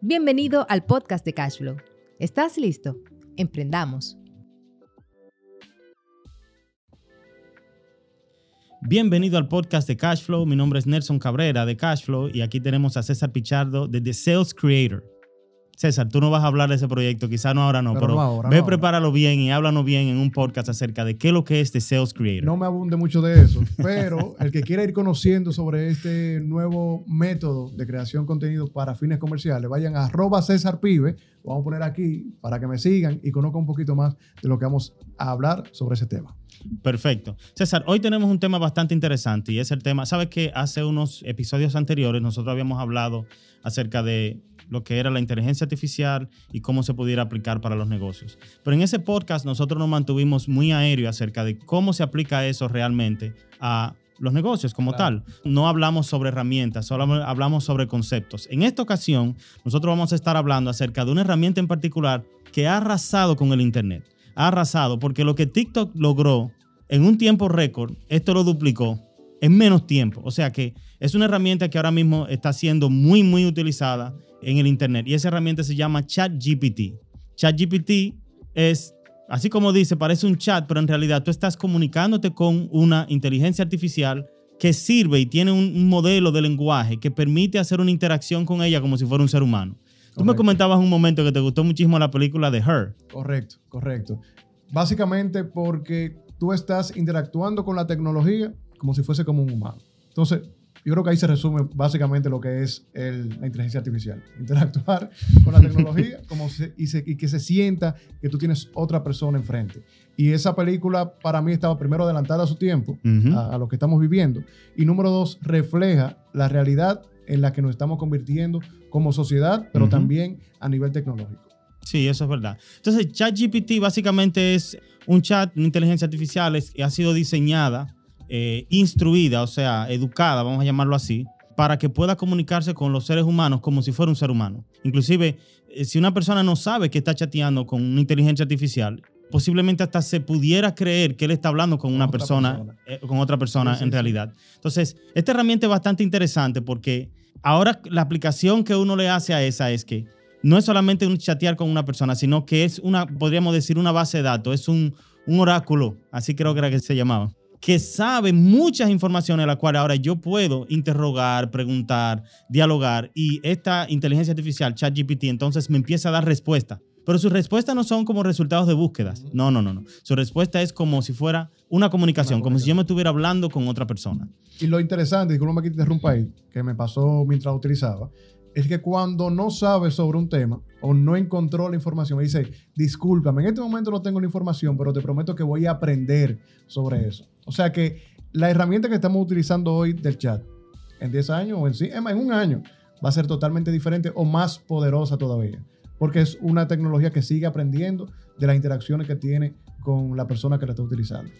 Bienvenido al podcast de Cashflow. ¿Estás listo? Emprendamos. Bienvenido al podcast de Cashflow. Mi nombre es Nelson Cabrera de Cashflow y aquí tenemos a César Pichardo de The Sales Creator. César, tú no vas a hablar de ese proyecto, quizá no ahora no, pero, Pero no ahora, ve, no prepáralo bien y háblanos bien en un podcast acerca de qué es lo que es The Sales Creator. No me abunde mucho de eso, pero el que quiera ir conociendo sobre este nuevo método de creación de contenido para fines comerciales, vayan a arroba César Pibe, lo vamos a poner aquí para que me sigan y conozcan un poquito más de lo que vamos a hablar sobre ese tema. Perfecto. César, hoy tenemos un tema bastante interesante y es el tema, sabes que hace unos episodios anteriores nosotros habíamos hablado acerca de lo que era la inteligencia artificial y cómo se pudiera aplicar para los negocios. Pero en ese podcast nosotros nos mantuvimos muy aéreo acerca de cómo se aplica eso realmente a los negocios como Claro. tal. No hablamos sobre herramientas, solo hablamos sobre conceptos. En esta ocasión, nosotros vamos a estar hablando acerca de una herramienta en particular que ha arrasado con el Internet. Ha arrasado porque lo que TikTok logró en un tiempo récord, esto lo duplicó en menos tiempo. O sea que es una herramienta que ahora mismo está siendo muy, muy utilizada en el Internet. Y esa herramienta se llama ChatGPT. ChatGPT es, así como dice, parece un chat, pero en realidad tú estás comunicándote con una inteligencia artificial que sirve y tiene un, modelo de lenguaje que permite hacer una interacción con ella como si fuera un ser humano. Tú me comentabas un momento que te gustó muchísimo la película de Her. Correcto, correcto. Básicamente porque tú estás interactuando con la tecnología como si fuese como un humano. Entonces, yo creo que ahí se resume básicamente lo que es el- la inteligencia artificial. Interactuar con la tecnología como se- y, se- y que se sienta que tú tienes otra persona enfrente. Y esa película para mí estaba primero adelantada a su tiempo, Ujú. a, a lo que estamos viviendo. Y número dos, refleja la realidad en la que nos estamos convirtiendo como sociedad, pero Ujú. también a nivel tecnológico. Sí, eso es verdad. Entonces, ChatGPT básicamente es un chat, una inteligencia artificial, es- que ha sido diseñada, eh, instruida, o sea, educada, vamos a llamarlo así, para que pueda comunicarse con los seres humanos como si fuera un ser humano. Inclusive, eh, si una persona no sabe que está chateando con una inteligencia artificial, posiblemente hasta se pudiera creer que él está hablando con una otra persona, persona. eh, con otra persona Sí, sí, en sí. realidad. Entonces, esta herramienta es bastante interesante porque ahora la aplicación que uno le hace a esa es que no es solamente un chatear con una persona, sino que es una, podríamos decir, una base de datos, es un, un oráculo, así creo que era que se llamaba, que sabe muchas informaciones, las cuales ahora yo puedo interrogar, preguntar, dialogar, y esta inteligencia artificial, ChatGPT, entonces me empieza a dar respuesta. Pero sus respuestas no son como resultados de búsquedas. No, no, no, no. Su respuesta es como si fuera una comunicación, Una como si yo me estuviera hablando con otra persona. Y lo interesante, disculpa que te interrumpa ahí, que me pasó mientras lo utilizaba, es que cuando no sabe sobre un tema o no encontró la información, me dice, discúlpame, en este momento no tengo la información, pero te prometo que voy a aprender sobre eso. O sea que la herramienta que estamos utilizando hoy del chat, en 10 años o en, sí- en un año, va a ser totalmente diferente o más poderosa todavía. Porque es una tecnología que sigue aprendiendo de las interacciones que tiene con la persona que la está utilizando.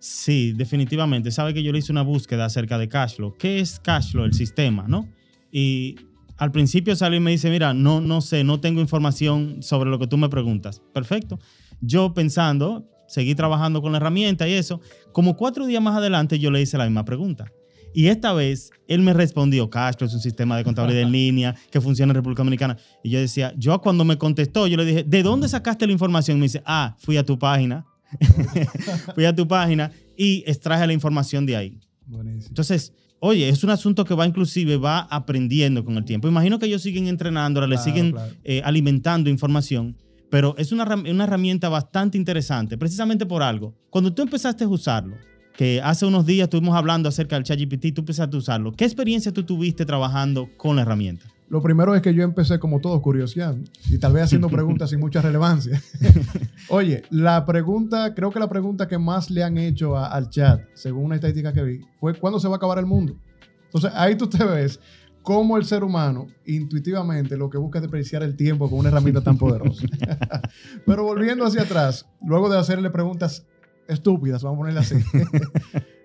Sí, definitivamente. Sabe que yo le hice una búsqueda acerca de Cashflow. ¿Qué es Cashflow? El sistema, ¿no? Y al principio salió y me dice, mira, no, no sé, no tengo información sobre lo que tú me preguntas. Perfecto. Yo pensando, seguí trabajando con la herramienta y eso. Como cuatro días más adelante yo le hice la misma pregunta. Y esta vez él me respondió, Cashflow es un sistema de contabilidad en línea que funciona en República Dominicana. Y yo decía, yo cuando me contestó, yo le dije, ¿de dónde sacaste la información? Y me dice, ah, fui a tu página. fui a tu página y extraje la información de ahí. Buenísimo. Entonces, oye, es un asunto que va inclusive, va aprendiendo con el tiempo. Imagino que ellos siguen entrenándola, le Claro, siguen claro. eh, alimentando información, pero es una, una herramienta bastante interesante, precisamente por algo. Cuando tú empezaste a usarlo, que hace unos días estuvimos hablando acerca del ChatGPT, tú empezaste a usarlo. ¿Qué experiencia tú tuviste trabajando con la herramienta? Lo primero es que yo empecé como todo curioseando y tal vez haciendo preguntas sin mucha relevancia. Oye, la pregunta, creo que la pregunta que más le han hecho a- al chat, según una estadística que vi, fue ¿cuándo se va a acabar el mundo? Entonces ahí tú te ves cómo el ser humano intuitivamente lo que busca es desperdiciar el tiempo con una herramienta tan poderosa. Pero volviendo hacia atrás, luego de hacerle preguntas estúpidas, vamos a ponerle así,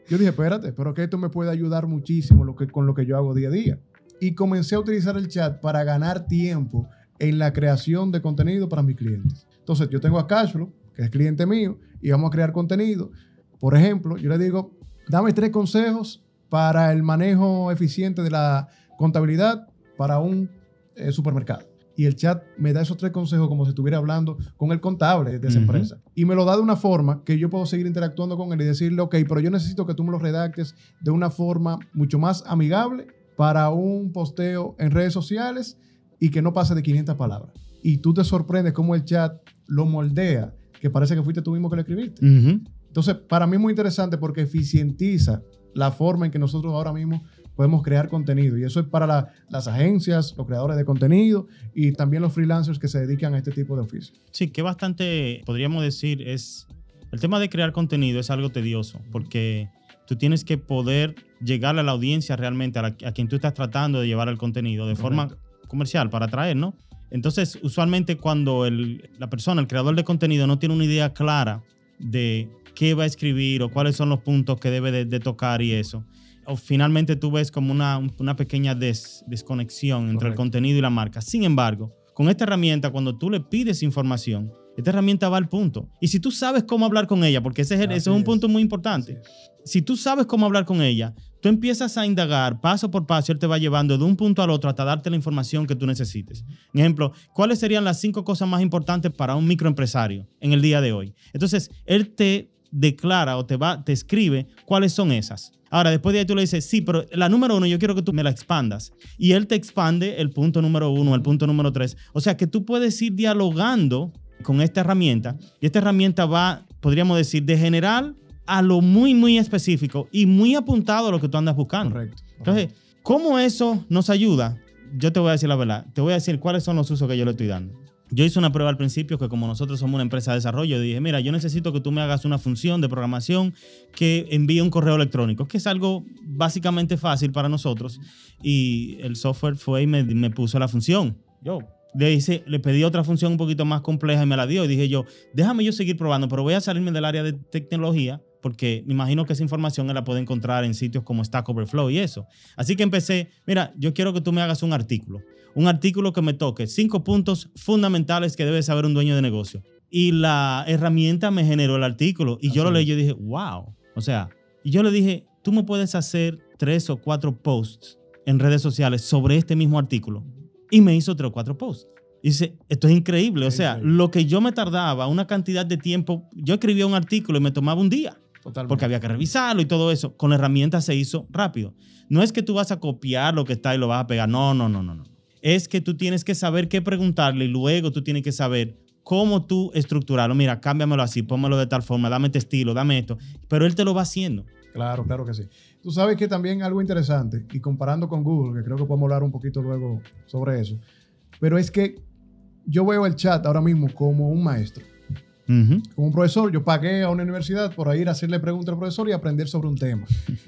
yo dije, espérate, pero que esto me puede ayudar muchísimo lo que, con lo que yo hago día a día. Y comencé a utilizar el chat para ganar tiempo en la creación de contenido para mis clientes. Entonces, yo tengo a Cashflow, que es cliente mío, y vamos a crear contenido. Por ejemplo, yo le digo, dame tres consejos para el manejo eficiente de la contabilidad para un eh, supermercado. y el chat me da esos tres consejos como si estuviera hablando con el contable de esa empresa. Y me lo da de una forma que yo puedo seguir interactuando con él y decirle, ok, pero yo necesito que tú me lo redactes de una forma mucho más amigable para un posteo en redes sociales y que no pase de 500 palabras. Y tú te sorprendes cómo el chat lo moldea, que parece que fuiste tú mismo que lo escribiste. Ujú. Entonces, para mí es muy interesante porque eficientiza la forma en que nosotros ahora mismo podemos crear contenido. Y eso es para la- las agencias, los creadores de contenido y también los freelancers que se dedican a este tipo de oficio. Sí, que bastante, podríamos decir, es el tema de crear contenido es algo tedioso porque tú tienes que poder llegar a la audiencia realmente, a, la- a quien tú estás tratando de llevar el contenido de forma comercial para atraer, ¿no? Entonces, usualmente cuando el- la persona, el creador de contenido, no tiene una idea clara de qué va a escribir o cuáles son los puntos que debe de, de tocar y eso, o finalmente tú ves como una, una pequeña des- desconexión entre el contenido y la marca. Sin embargo, con esta herramienta, cuando tú le pides información, esta herramienta va al punto. Y si tú sabes cómo hablar con ella, porque ese es, ese es un punto muy importante, si tú sabes cómo hablar con ella, tú empiezas a indagar paso por paso, él te va llevando de un punto al otro hasta darte la información que tú necesites. Por ejemplo, ¿cuáles serían las cinco cosas más importantes para un microempresario en el día de hoy? Entonces, él te declara o te va, te escribe cuáles son esas. Ahora, después de ahí tú le dices, sí, pero la número uno yo quiero que tú me la expandas. Y él te expande el punto número uno, el punto número tres. O sea que tú puedes ir dialogando con esta herramienta y esta herramienta va, podríamos decir, de general a lo muy, muy específico y muy apuntado a lo que tú andas buscando. Correcto. Entonces, ¿cómo eso nos ayuda? Yo te voy a decir la verdad. Te voy a decir cuáles son los usos que yo le estoy dando. Yo hice una prueba al principio que como nosotros somos una empresa de desarrollo, dije, mira, yo necesito que tú me hagas una función de programación que envíe un correo electrónico, que es algo básicamente fácil para nosotros. Y el software fue y me, me puso la función. Yo le, hice, le pedí otra función un poquito más compleja y me la dio. Y dije yo, déjame yo seguir probando, pero voy a salirme del área de tecnología porque me imagino que esa información la puede encontrar en sitios como Stack Overflow y eso. Así que empecé, mira, yo quiero que tú me hagas un artículo, un artículo que me toque cinco puntos fundamentales que debe saber un dueño de negocio. Y la herramienta me generó el artículo y yo Así lo leí y yo dije, wow. O sea, y yo le dije, tú me puedes hacer tres o cuatro posts en redes sociales sobre este mismo artículo. Y me hizo tres o cuatro posts. Y dice, esto es increíble. O sea, increíble. lo que yo me tardaba, una cantidad de tiempo, yo escribía un artículo y me tomaba un día Totalmente. porque había que revisarlo y todo eso. Con la herramienta se hizo rápido. No es que tú vas a copiar lo que está y lo vas a pegar. No, no, no, no. no. Es que tú tienes que saber qué preguntarle y luego tú tienes que saber cómo tú estructurarlo. Mira, cámbiamelo así, pónmelo de tal forma, dame este estilo, dame esto. Pero él te lo va haciendo. Claro, claro que sí. Tú sabes que también algo interesante, y comparando con Google, que creo que podemos hablar un poquito luego sobre eso, pero es que yo veo el chat ahora mismo como un maestro, como un profesor. Yo pagué a una universidad por ir a hacerle preguntas al profesor y aprender sobre un tema.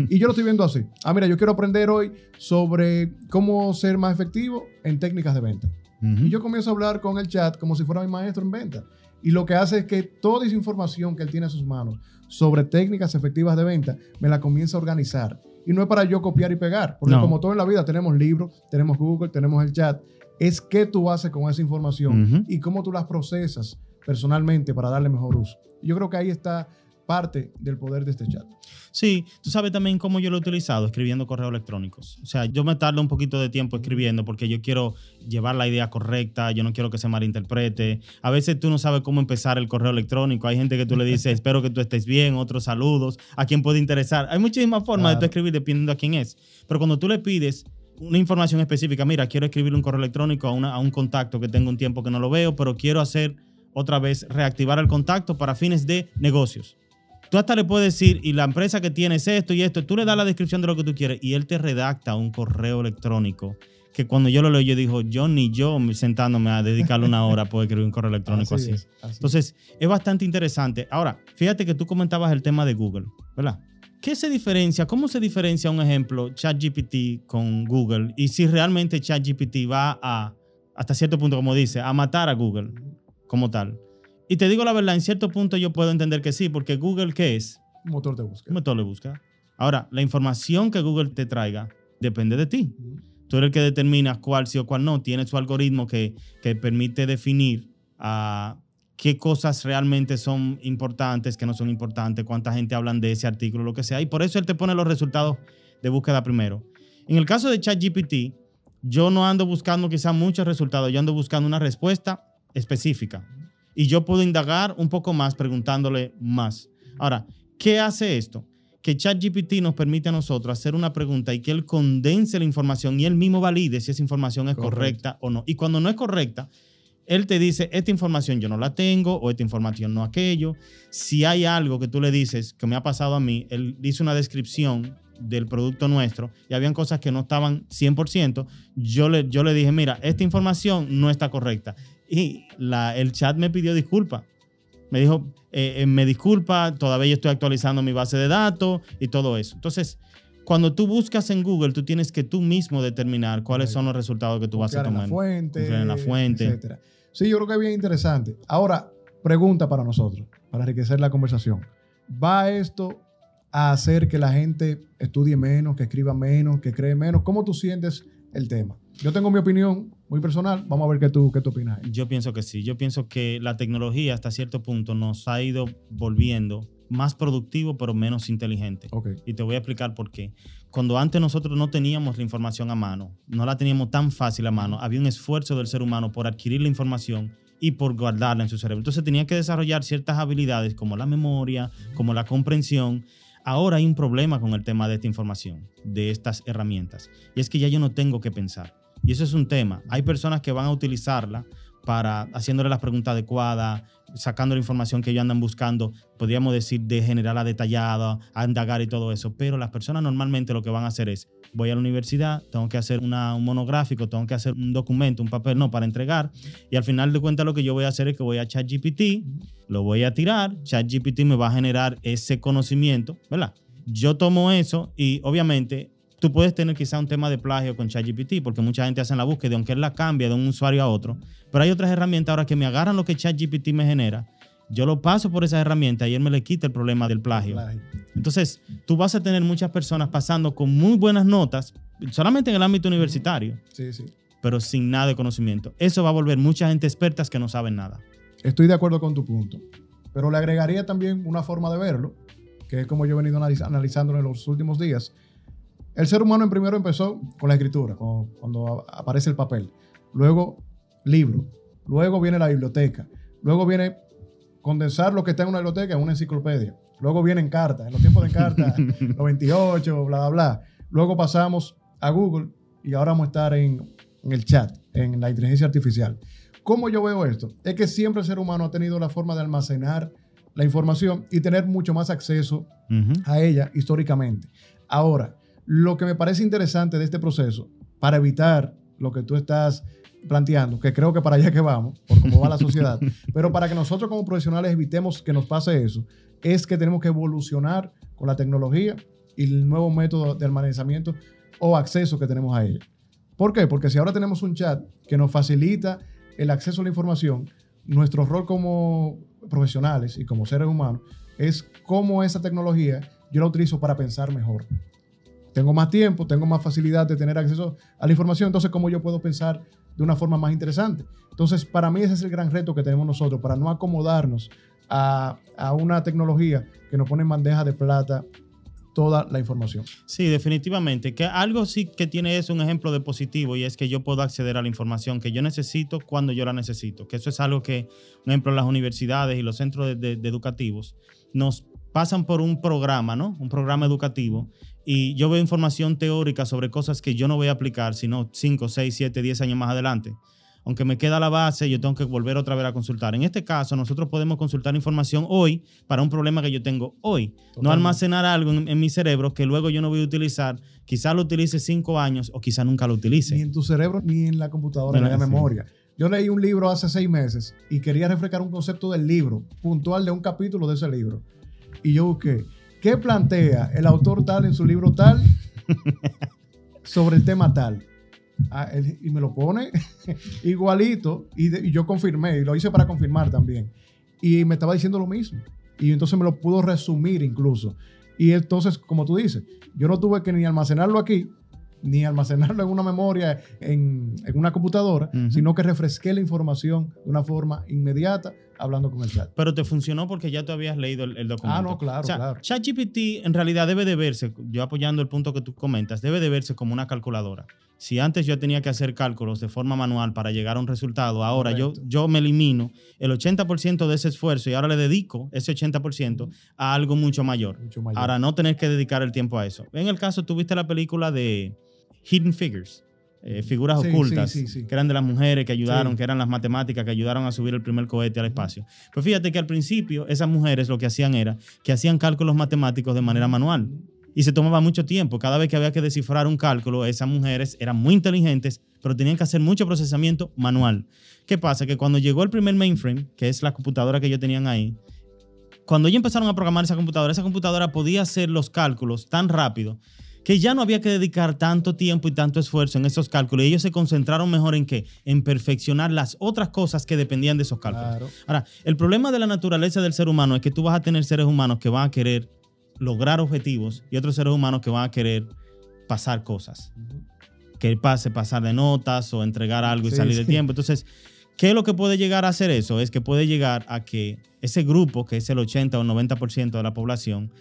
Y yo lo estoy viendo así. Ah, mira, yo quiero aprender hoy sobre cómo ser más efectivo en técnicas de venta. Y yo comienzo a hablar con el chat como si fuera mi maestro en venta. Y lo que hace es que toda esa información que él tiene en sus manos sobre técnicas efectivas de venta, me la comienza a organizar. Y no es para yo copiar y pegar, porque No. como todo en la vida tenemos libros, tenemos Google, tenemos el chat, es qué tú haces con esa información y cómo tú las procesas personalmente para darle mejor uso. Yo creo que ahí está parte del poder de este chat. Sí, tú sabes también cómo yo lo he utilizado, escribiendo correos electrónicos. O sea, yo me tardo un poquito de tiempo escribiendo porque yo quiero llevar la idea correcta, yo no quiero que se malinterprete. A veces tú no sabes cómo empezar el correo electrónico. Hay gente que tú le dices, espero que tú estés bien, otros saludos, a quién puede interesar. Hay muchísimas formas de tú Claro. escribir dependiendo a quién es. Pero cuando tú le pides una información específica, mira, quiero escribir un correo electrónico a, una- a un contacto que tengo un tiempo que no lo veo, pero quiero hacer otra vez, reactivar el contacto para fines de negocios. Tú hasta le puedes decir, y la empresa que tiene es esto y esto, tú le das la descripción de lo que tú quieres y él te redacta un correo electrónico que cuando yo lo leo yo digo, yo ni yo sentándome a dedicarle una hora puedo escribir un correo electrónico así. es, así Entonces, es bastante interesante. Ahora, fíjate que tú comentabas el tema de Google, ¿verdad? ¿Qué se diferencia? ¿Cómo se diferencia un ejemplo ChatGPT con Google? Y si realmente ChatGPT va a, hasta cierto punto, como dice, a matar a Google como tal. Y te digo la verdad, en cierto punto yo puedo entender que sí, porque Google, ¿qué es? un motor de Un búsqueda. motor de búsqueda. Ahora, la información que Google te traiga depende de ti. Tú eres el que determina cuál sí o cuál no. Tiene su algoritmo que, que permite definir ah, qué cosas realmente son importantes, qué no son importantes, cuánta gente hablan de ese artículo, lo que sea. Y por eso él te pone los resultados de búsqueda primero. En el caso de ChatGPT, yo no ando buscando quizá muchos resultados, yo ando buscando una respuesta específica. Y yo puedo indagar un poco más preguntándole más. Ahora, ¿qué hace esto? Que ChatGPT nos permite a nosotros hacer una pregunta y que él condense la información y él mismo valide si esa información es Correcto. correcta o no. Y cuando no es correcta, él te dice, esta información yo no la tengo o esta información no aquello. Si hay algo que tú le dices que me ha pasado a mí, él dice una descripción del producto nuestro y habían cosas que no estaban 100%, yo le, yo le dije, mira, esta información no está correcta. Y la, el chat me pidió disculpas. Me dijo, eh, eh, me disculpa, todavía yo estoy actualizando mi base de datos y todo eso. Entonces, cuando tú buscas en Google, tú tienes que tú mismo determinar cuáles son los resultados que tú vas a Confiar en tomar. la fuente, en la fuente. etcétera. Sí, yo creo que es bien interesante. Ahora, pregunta para nosotros, para enriquecer la conversación. ¿Va esto a hacer que la gente estudie menos, que escriba menos, que cree menos? ¿Cómo tú sientes el tema? Yo tengo mi opinión muy personal. Vamos a ver qué tú, qué tú opinas. Yo pienso que sí. Yo pienso que la tecnología hasta cierto punto nos ha ido volviendo más productivo pero menos inteligente. Ok. Y te voy a explicar por qué. Cuando antes nosotros no teníamos la información a mano, no la teníamos tan fácil a mano, había un esfuerzo del ser humano por adquirir la información y por guardarla en su cerebro. Entonces tenía que desarrollar ciertas habilidades como la memoria, como la comprensión. Ahora hay un problema con el tema de esta información, de estas herramientas. Y es que ya yo no tengo que pensar. Y eso es un tema. Hay personas que van a utilizarla para haciéndole las preguntas adecuadas, sacando la información que ellos andan buscando, podríamos decir de general a detallada, a indagar y todo eso. Pero las personas normalmente lo que van a hacer es, voy a la universidad, tengo que hacer una- un monográfico, tengo que hacer un documento, un papel, no, para entregar. Y al final de cuentas lo que yo voy a hacer es que voy a ChatGPT, lo voy a tirar, ChatGPT me va a generar ese conocimiento, ¿verdad? Yo tomo eso y obviamente tú puedes tener quizá un tema de plagio con ChatGPT, porque mucha gente hace la búsqueda, aunque él la cambia de un usuario a otro. Pero hay otras herramientas ahora que me agarran lo que ChatGPT me genera, yo lo paso por esas herramientas y él me le quita el problema del plagio. Plagio. Entonces, tú vas a tener muchas personas pasando con muy buenas notas, solamente en el ámbito universitario, Sí, sí. pero sin nada de conocimiento. Eso va a volver mucha gente expertas que no saben nada. Estoy de acuerdo con tu punto. Pero le agregaría también una forma de verlo, que es como yo he venido analiz- analizando en los últimos días. El ser humano en primero empezó con la escritura, con- cuando aparece el papel. Luego, libro. Luego viene la biblioteca. Luego viene condensar lo que está en una biblioteca en una enciclopedia. Luego vienen cartas, en los tiempos de cartas, los 28, bla, bla, bla. Luego pasamos a Google y ahora vamos a estar en, en el chat, en la inteligencia artificial. ¿Cómo yo veo esto? Es que siempre el ser humano ha tenido la forma de almacenar la información y tener mucho más acceso a ella históricamente. Ahora, lo que me parece interesante de este proceso, para evitar lo que tú estás planteando, que creo que para allá que vamos, por cómo va la sociedad, pero para que nosotros como profesionales evitemos que nos pase eso, es que tenemos que evolucionar con la tecnología y el nuevo método de almacenamiento o acceso que tenemos a ella. ¿Por qué? Porque si ahora tenemos un chat que nos facilita el acceso a la información, nuestro rol como profesionales y como seres humanos es cómo esa tecnología yo la utilizo para pensar mejor. Tengo más tiempo, tengo más facilidad de tener acceso a la información, entonces cómo yo puedo pensar de una forma más interesante. Entonces, para mí ese es el gran reto que tenemos nosotros, para no acomodarnos a, a una tecnología que nos pone en bandeja de plata toda la información. Sí, definitivamente. Que algo sí que tiene es un ejemplo de positivo y es que yo puedo acceder a la información que yo necesito cuando yo la necesito. Que eso es algo que, por ejemplo, las universidades y los centros de, educativos nos pasan por un programa, ¿no? Un programa educativo. Y yo veo información teórica sobre cosas que yo no voy a aplicar, sino 5, 6, 7, 10 años más adelante. Aunque me queda la base, yo tengo que volver otra vez a consultar. En este caso, nosotros podemos consultar información hoy para un problema que yo tengo hoy. No almacenar algo en, en mi cerebro que luego yo no voy a utilizar. Quizá lo utilice cinco años o quizá nunca lo Ni utilice. en tu cerebro ni en la computadora, ni en la memoria. Yo leí un libro hace seis meses y quería refrescar un concepto del libro, puntual de un capítulo de ese libro. Y yo busqué, ¿qué plantea el autor tal en su libro tal sobre el tema tal? Ah, él- y me lo pone igualito y, de- y yo confirmé y lo hice para confirmar también. Y me estaba diciendo lo mismo. Y entonces me lo pudo resumir incluso. Y entonces, como tú dices, yo no tuve que ni almacenarlo aquí, ni almacenarlo en una memoria, en, en una computadora, sino que refresqué la información de una forma inmediata hablando con el chat. Pero te funcionó porque ya tú habías leído el, el documento. Ah, no, claro, O sea, claro. ChatGPT en realidad debe de verse, yo apoyando el punto que tú comentas, debe de verse como una calculadora. Si antes yo tenía que hacer cálculos de forma manual para llegar a un resultado, ahora yo, yo me elimino el 80% de ese esfuerzo y ahora le dedico ese 80% a algo mucho mayor. Mucho mayor. Ahora no tener que dedicar el tiempo a eso. En el caso, tuviste la película de Hidden Figures, eh, figuras Sí, ocultas, sí, sí, sí. que eran de las mujeres que ayudaron, que eran las matemáticas que ayudaron a subir el primer cohete al espacio. Pues fíjate que al principio esas mujeres lo que hacían era que hacían cálculos matemáticos de manera manual y se tomaba mucho tiempo. Cada vez que había que descifrar un cálculo, esas mujeres eran muy inteligentes, pero tenían que hacer mucho procesamiento manual. ¿Qué pasa? Que cuando llegó el primer mainframe, que es la computadora que ellos tenían ahí, cuando ellos empezaron a programar esa computadora, esa computadora podía hacer los cálculos tan rápido que ya no había que dedicar tanto tiempo y tanto esfuerzo en esos cálculos. Y ellos se concentraron mejor en qué? En perfeccionar las otras cosas que dependían de esos cálculos. Claro. Ahora, el problema de la naturaleza del ser humano es que tú vas a tener seres humanos que van a querer lograr objetivos y otros seres humanos que van a querer pasar cosas. Que pase, pasar de notas o entregar algo y Sí, salir de sí. tiempo. Entonces, ¿qué es lo que puede llegar a hacer eso? Es que puede llegar a que ese grupo, que es el 80 o 90% de la población,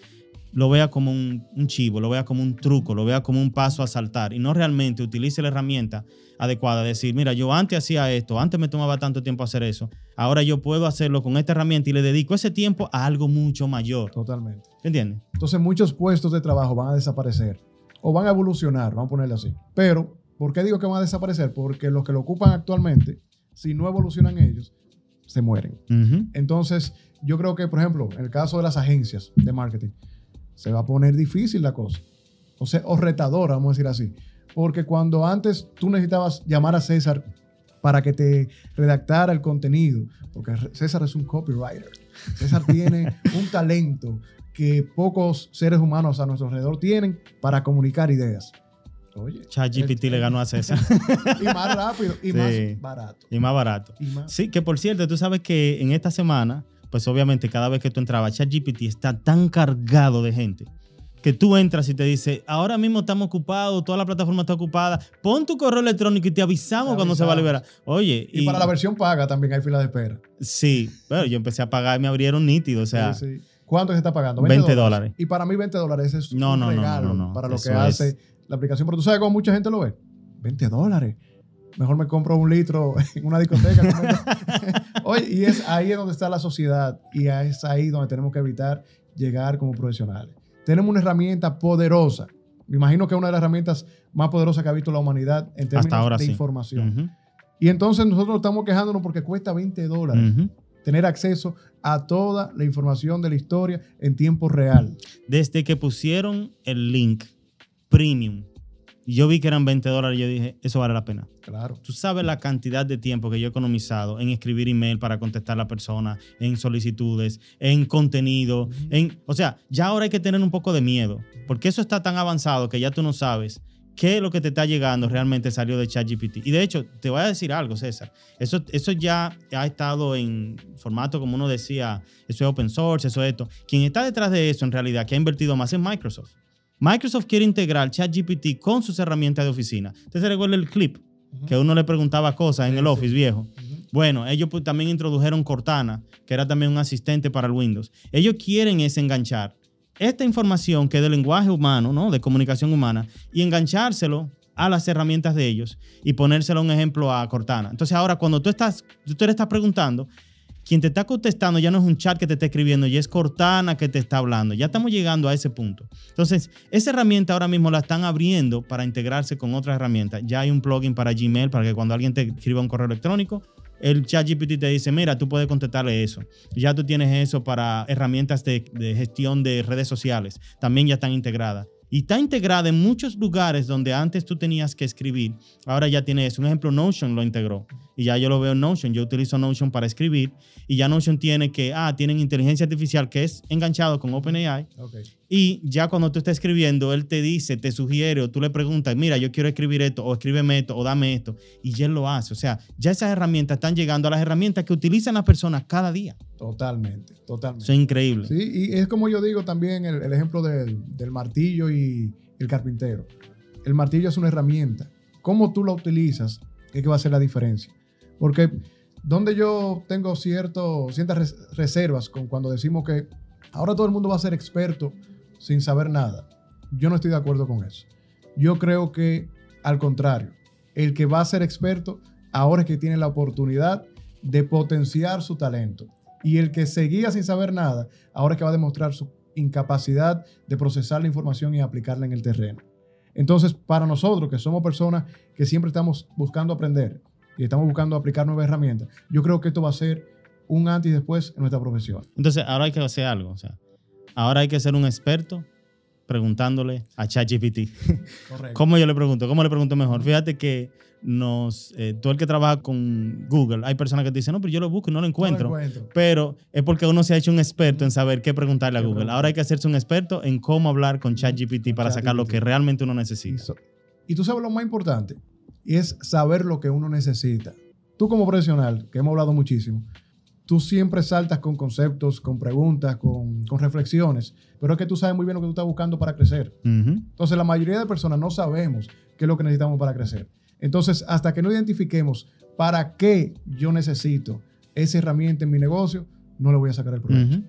lo vea como un, un chivo, lo vea como un truco, lo vea como un paso a saltar y no realmente utilice la herramienta adecuada. Decir, mira, yo antes hacía esto, antes me tomaba tanto tiempo hacer eso, ahora yo puedo hacerlo con esta herramienta y le dedico ese tiempo a algo mucho mayor. Totalmente. ¿Entiendes? Entonces muchos puestos de trabajo van a desaparecer o van a evolucionar, vamos a ponerle así. Pero, ¿por qué digo que van a desaparecer? Porque los que lo ocupan actualmente, si no evolucionan ellos, se mueren. Entonces, yo creo que, por ejemplo, en el caso de las agencias de marketing, se va a poner difícil la cosa. O sea, o retadora, vamos a decir así. Porque cuando antes tú necesitabas llamar a César para que te redactara el contenido, porque César es un copywriter. César tiene un talento que pocos seres humanos a nuestro alrededor tienen para comunicar ideas. Oye. ChatGPT le ganó a César Y más rápido y Sí. más barato. y más barato. Y más- Sí, que por cierto, tú sabes que en esta semana, pues obviamente cada vez que tú entrabas, ChatGPT está tan cargado de gente que tú entras y te dice, ahora mismo estamos ocupados, toda la plataforma está ocupada, pon tu correo electrónico y te avisamos Te cuando se va a liberar. Oye, y para la versión paga también hay fila de espera. Sí, pero yo empecé a pagar y me abrieron nítido, o sea, Sí, sí. ¿Cuánto se está pagando? 20 dólares. Y para mí 20 dólares es No, un no, no, regalo no, para lo Eso que hace es- la aplicación. Pero tú sabes cómo mucha gente lo ve. 20 dólares. Mejor me compro un litro en una discoteca. Oye, y es ahí es donde está la sociedad y es ahí donde tenemos que evitar llegar como profesionales. Tenemos una herramienta poderosa. Me imagino que es una de las herramientas más poderosas que ha visto la humanidad en términos hasta ahora de sí. información. Y entonces nosotros estamos quejándonos porque cuesta 20 dólares tener acceso a toda la información de la historia en tiempo real. Desde que pusieron el link premium, y yo vi que eran 20 dólares, yo dije, eso vale la pena. Claro. Tú sabes la cantidad de tiempo que yo he economizado en escribir email para contestar a la persona, en solicitudes, en contenido, en, o sea, ya ahora hay que tener un poco de miedo, porque eso está tan avanzado que ya tú no sabes qué es lo que te está llegando realmente salió de ChatGPT. Y de hecho, te voy a decir algo, César. Eso, eso ya ha estado en formato, como uno decía, eso es open source, eso es esto. Quien está detrás de eso, en realidad, que ha invertido más en Microsoft. Microsoft quiere integrar ChatGPT con sus herramientas de oficina. ¿Usted se recuerda el clip? Que uno le preguntaba cosas en el. Office viejo. Ujú. Bueno, ellos pues, también introdujeron Cortana, que era también un asistente para el Windows. Ellos quieren es enganchar esta información que es de lenguaje humano, ¿no? De comunicación humana, y enganchárselo a las herramientas de ellos y ponérselo un ejemplo a Cortana. Entonces ahora cuando tú estás, tú le estás preguntando, quien te está contestando ya no es un chat que te está escribiendo, ya es Cortana que te está hablando. Ya estamos llegando a ese punto. Entonces, esa herramienta ahora mismo la están abriendo para integrarse con otras herramientas. Ya hay un plugin para Gmail para que cuando alguien te escriba un correo electrónico, el chat GPT te dice, mira, tú puedes contestarle eso. Ya tú tienes eso para herramientas de, de gestión de redes sociales. También ya están integradas. Y está integrada en muchos lugares donde antes tú tenías que escribir. Ahora ya tiene eso. Un ejemplo, Notion lo integró. Y ya yo lo veo en Notion. Yo utilizo Notion para escribir. Y ya Notion tiene que, ah, tienen inteligencia artificial que es enganchado con OpenAI. Ok. Y ya cuando tú estás escribiendo, él te dice, te sugiere o tú le preguntas, mira, yo quiero escribir esto, o escríbeme esto, o dame esto. Y ya él lo hace. O sea, ya esas herramientas están llegando a las herramientas que utilizan las personas cada día. Totalmente, totalmente. Eso es increíble. Sí, y es como yo digo también el, el ejemplo del, del martillo y el carpintero. El martillo es una herramienta. Cómo tú la utilizas es que va a hacer la diferencia. Porque donde yo tengo cierto, ciertas res- reservas con cuando decimos que ahora todo el mundo va a ser experto sin saber nada. Yo no estoy de acuerdo con eso. Yo creo que, al contrario, el que va a ser experto ahora es que tiene la oportunidad de potenciar su talento. Y el que seguía sin saber nada, ahora es que va a demostrar su incapacidad de procesar la información y aplicarla en el terreno. Entonces, para nosotros, que somos personas que siempre estamos buscando aprender y estamos buscando aplicar nuevas herramientas, yo creo que esto va a ser un antes y después en nuestra profesión. Entonces, ahora hay que hacer algo. O sea, ahora hay que ser un experto preguntándole a ChatGPT. ¿Cómo yo le pregunto? ¿Cómo le pregunto mejor? Fíjate que nos, eh, tú el que trabaja con Google, hay personas que te dicen, no, pero yo lo busco y no lo encuentro. No lo encuentro. Pero es porque uno se ha hecho un experto en saber qué preguntarle a Qué Google. Ahora hay que hacerse un experto en cómo hablar con ChatGPT para sacar lo que realmente uno necesita. y tú sabes lo más importante, y es saber lo que uno necesita. Tú como profesional, que hemos hablado muchísimo, tú siempre saltas con conceptos, con preguntas, con, con reflexiones, pero es que tú sabes muy bien lo que tú estás buscando para crecer. Ujú. Entonces, la mayoría de personas no sabemos qué es lo que necesitamos para crecer. Entonces, hasta que no identifiquemos para qué yo necesito esa herramienta en mi negocio, no le voy a sacar el provecho.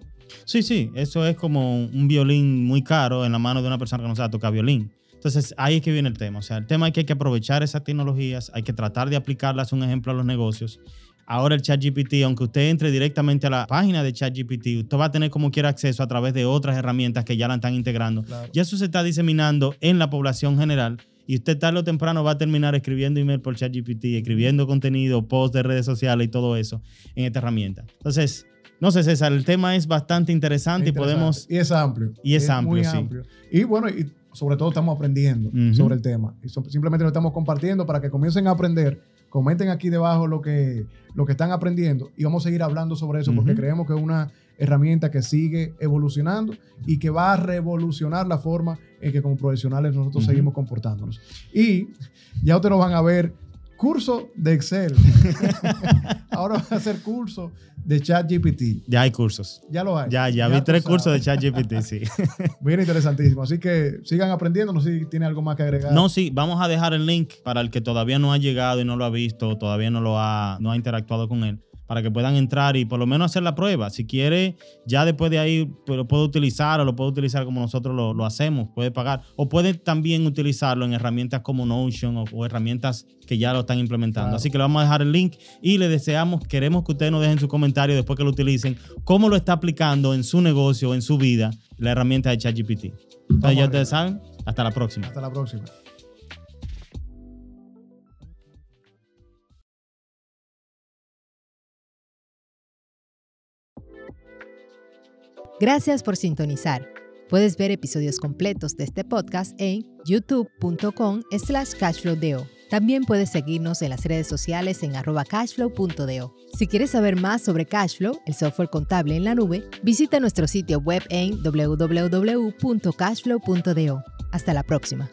Sí, sí, eso es como un violín muy caro en la mano de una persona que no sabe tocar violín. Entonces ahí es que viene el tema. O sea, el tema es que hay que aprovechar esas tecnologías, hay que tratar de aplicarlas, un ejemplo, a los negocios. Ahora el ChatGPT, aunque usted entre directamente a la página de ChatGPT, usted va a tener como quiera acceso a través de otras herramientas que ya la están integrando. Claro. Ya eso se está diseminando en la población general y usted tarde o temprano va a terminar escribiendo email por ChatGPT, escribiendo contenido, posts de redes sociales y todo eso en esta herramienta. Entonces, no sé, César, el tema es bastante interesante, Es y podemos... Y es amplio. Y es amplio, muy sí. amplio. Y bueno, y sobre todo estamos aprendiendo sobre el tema. Y so- simplemente lo estamos compartiendo para que comiencen a aprender. Comenten aquí debajo lo que, lo que están aprendiendo y vamos a seguir hablando sobre eso porque creemos que es una herramienta que sigue evolucionando y que va a revolucionar la forma en que como profesionales nosotros seguimos comportándonos. Y ya ustedes nos van a ver curso de Excel. Ahora van a hacer curso de ChatGPT. Ya hay cursos. Ya lo hay. Ya, ya, vi tres cursos de. ChatGPT, sí. Bien interesantísimo. Así que sigan aprendiendo. No sé si tiene algo más que agregar. No, sí, vamos a dejar el link para el que todavía no ha llegado y no lo ha visto, todavía no lo ha, no ha interactuado con él, para que puedan entrar y por lo menos hacer la prueba. Si quiere, ya después de ahí pues, lo puede utilizar o lo puede utilizar como nosotros lo, lo hacemos, puede pagar. O puede también utilizarlo en herramientas como Notion o, o herramientas que ya lo están implementando. Claro. Así que le vamos a dejar el link y le deseamos, queremos que ustedes nos dejen su comentario después que lo utilicen, cómo lo está aplicando en su negocio, en su vida, la herramienta de ChatGPT. Entonces Vamos ya ustedes saben, hasta la próxima. Hasta la próxima. Gracias por sintonizar. Puedes ver episodios completos de este podcast en youtube.com slash cashflowdeo. También puedes seguirnos en las redes sociales en arroba cashflow.deo. Si quieres saber más sobre Cashflow, el software contable en la nube, visita nuestro sitio web en www.cashflow.deo. Hasta la próxima.